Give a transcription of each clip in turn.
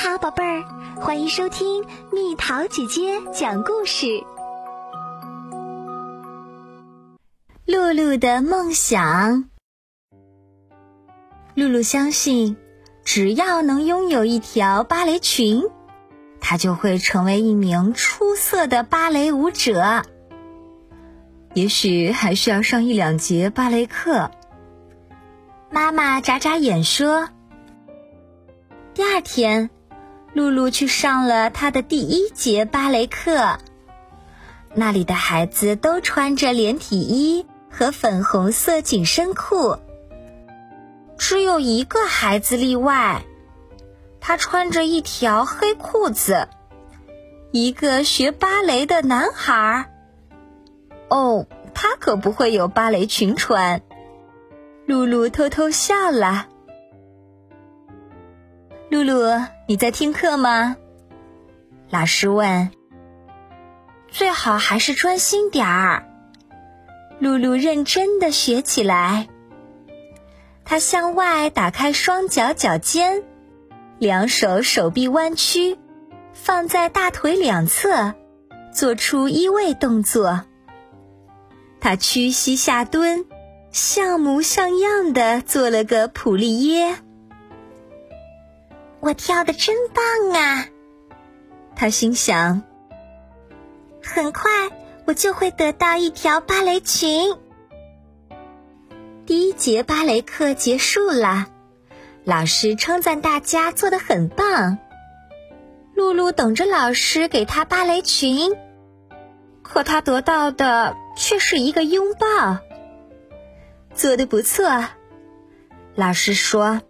好，宝贝儿，欢迎收听蜜桃姐姐讲故事。露露的梦想。露露相信，只要能拥有一条芭蕾裙，她就会成为一名出色的芭蕾舞者。也许还需要上一两节芭蕾课。妈妈眨眨眼说：“第二天。”露露去上了她的第一节芭蕾课，那里的孩子都穿着连体衣和粉红色紧身裤，只有一个孩子例外，他穿着一条黑裤子，一个学芭蕾的男孩。哦，他可不会有芭蕾裙穿。露露偷偷笑了。露露，你在听课吗？老师问。最好还是专心点儿。露露认真的学起来。她向外打开双脚脚尖，两手手臂弯曲，放在大腿两侧，做出依位动作。她屈膝下蹲，像模像样的做了个普利耶。我跳的真棒啊！他心想。很快我就会得到一条芭蕾裙。第一节芭蕾课结束了，老师称赞大家做的很棒。露露等着老师给她芭蕾裙，可她得到的却是一个拥抱。做的不错，老师说。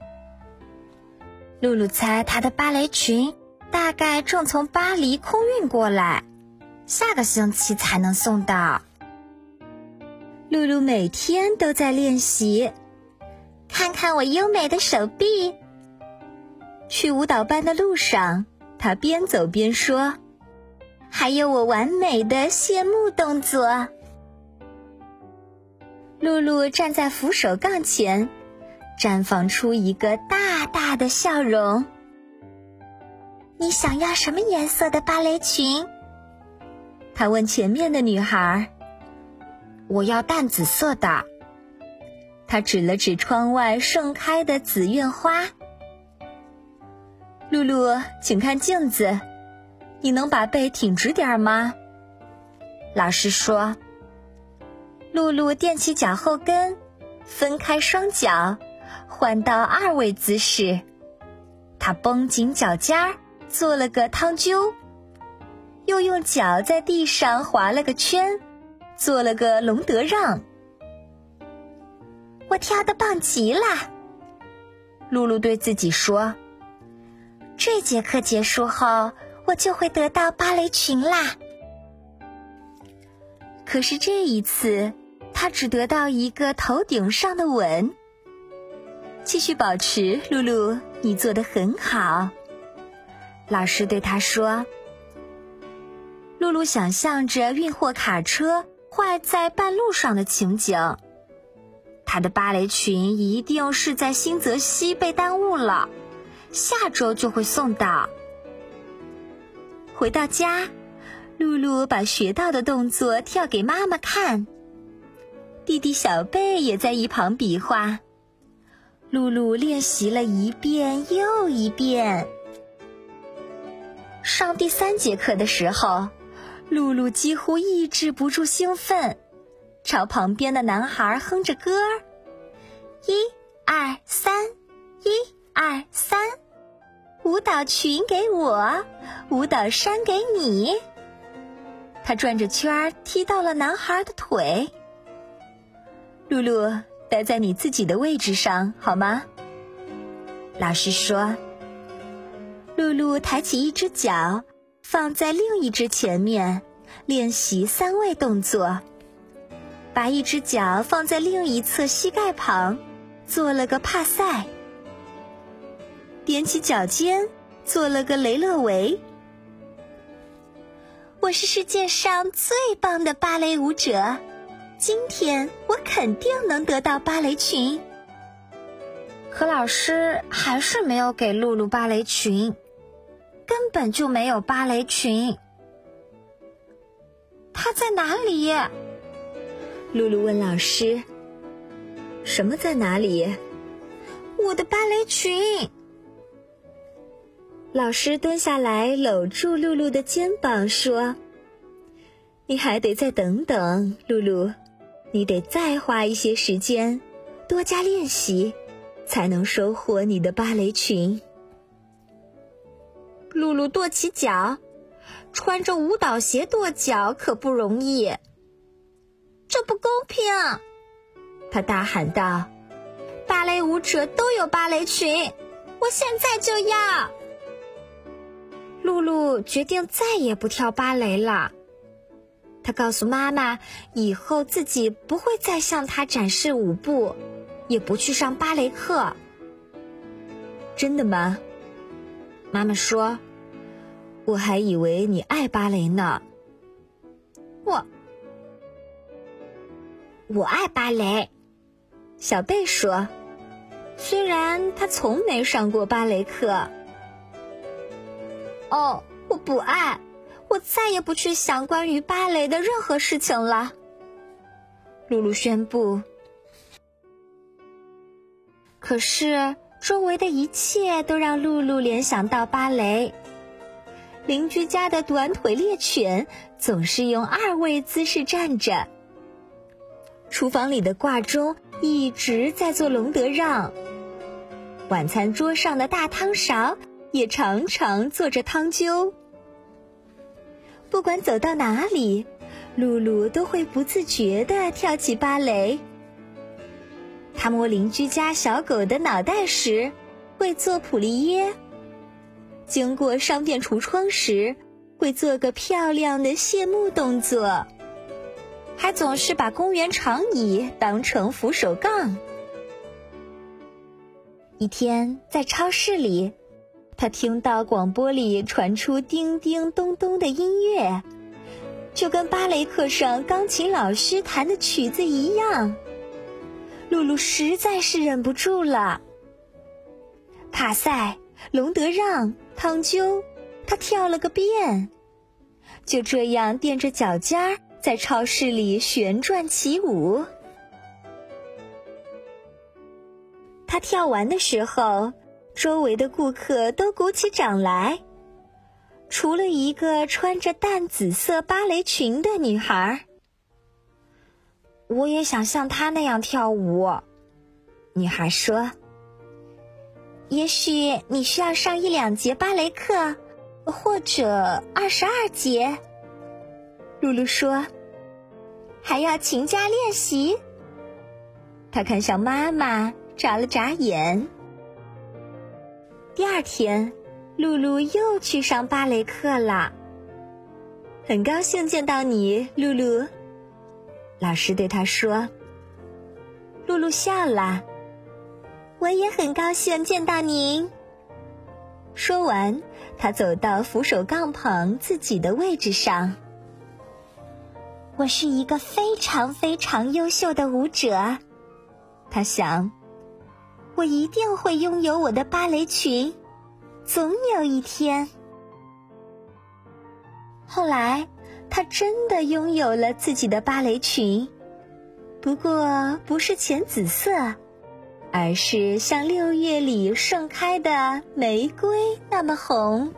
露露猜，她的芭蕾裙大概正从巴黎空运过来，下个星期才能送到。露露每天都在练习，看看我优美的手臂。去舞蹈班的路上，她边走边说：“还有我完美的谢幕动作。”露露站在扶手杠前。绽放出一个大大的笑容。你想要什么颜色的芭蕾裙？他问前面的女孩。我要淡紫色的。他指了指窗外盛开的紫苑花。露露，请看镜子，你能把背挺直点吗？老师说。露露踮起脚后跟，分开双脚。换到二位姿势，他绷紧脚尖儿，做了个汤灸，又用脚在地上划了个圈，做了个龙德让。我跳的棒极了，露露对自己说：“这节课结束后，我就会得到芭蕾裙啦。”可是这一次，他只得到一个头顶上的吻。继续保持，露露，你做的很好。老师对他说：“露露想象着运货卡车坏在半路上的情景，她的芭蕾裙一定是在新泽西被耽误了，下周就会送到。”回到家，露露把学到的动作跳给妈妈看，弟弟小贝也在一旁比划。露露练习了一遍又一遍。上第三节课的时候，露露几乎抑制不住兴奋，朝旁边的男孩哼着歌儿：“一二三，一二三，舞蹈裙给我，舞蹈衫给你。”他转着圈儿踢到了男孩的腿。露露。待在你自己的位置上好吗？老师说。露露抬起一只脚，放在另一只前面，练习三位动作。把一只脚放在另一侧膝盖旁，做了个帕赛。踮起脚尖，做了个雷勒维。我是世界上最棒的芭蕾舞者。今天我肯定能得到芭蕾裙，可老师还是没有给露露芭蕾裙。根本就没有芭蕾裙。它在哪里？露露问老师：“什么在哪里？”我的芭蕾裙。老师蹲下来搂住露露的肩膀说：“你还得再等等，露露，你得再花一些时间，多加练习，才能收获你的芭蕾裙。”露露跺起脚。穿着舞蹈鞋跺脚可不容易，这不公平！他大喊道：“芭蕾舞者都有芭蕾裙，我现在就要！”露露决定再也不跳芭蕾了。他告诉妈妈，以后自己不会再向他展示舞步，也不去上芭蕾课。真的吗？妈妈说。我还以为你爱芭蕾呢。我我爱芭蕾，小贝说，虽然他从没上过芭蕾课。哦，我不爱，我再也不去想关于芭蕾的任何事情了。露露宣布。可是周围的一切都让露露联想到芭蕾。邻居家的短腿猎犬总是用二位姿势站着。厨房里的挂钟一直在做隆德让。晚餐桌上的大汤勺也常常做着汤灸。不管走到哪里，露露都会不自觉地跳起芭蕾。她摸邻居家小狗的脑袋时，会做普利耶。经过商店橱窗时，会做个漂亮的谢幕动作，还总是把公园长椅当成扶手杠。一天在超市里，他听到广播里传出叮叮咚咚的音乐，就跟芭蕾课上钢琴老师弹的曲子一样。露露实在是忍不住了，卡塞。隆德让、汤灸，他跳了个遍，就这样垫着脚尖儿在超市里旋转起舞。他跳完的时候，周围的顾客都鼓起掌来，除了一个穿着淡紫色芭蕾裙的女孩。我也想像她那样跳舞，女孩说。也许你需要上一两节芭蕾课，或者二十二节。露露说：“还要勤加练习。”她看向妈妈，眨了眨眼。第二天，露露又去上芭蕾课了。很高兴见到你，露露。老师对她说。露露笑了。我也很高兴见到您。说完，他走到扶手杠旁自己的位置上。我是一个非常非常优秀的舞者，他想，我一定会拥有我的芭蕾裙，总有一天。后来，他真的拥有了自己的芭蕾裙，不过不是浅紫色。而是像六月里盛开的玫瑰那么红。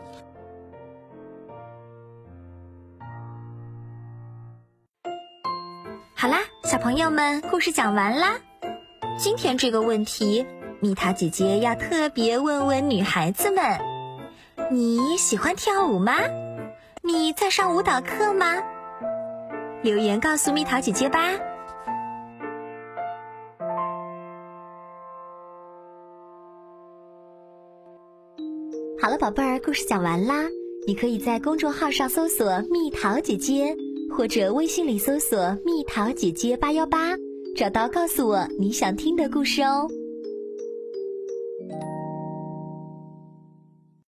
好啦，小朋友们，故事讲完啦。今天这个问题，蜜桃姐姐要特别问问女孩子们：你喜欢跳舞吗？你在上舞蹈课吗？留言告诉蜜桃姐姐吧。好了，宝贝儿，故事讲完啦。你可以在公众号上搜索“蜜桃姐姐”，或者微信里搜索“蜜桃姐姐八幺八”，找到告诉我你想听的故事哦。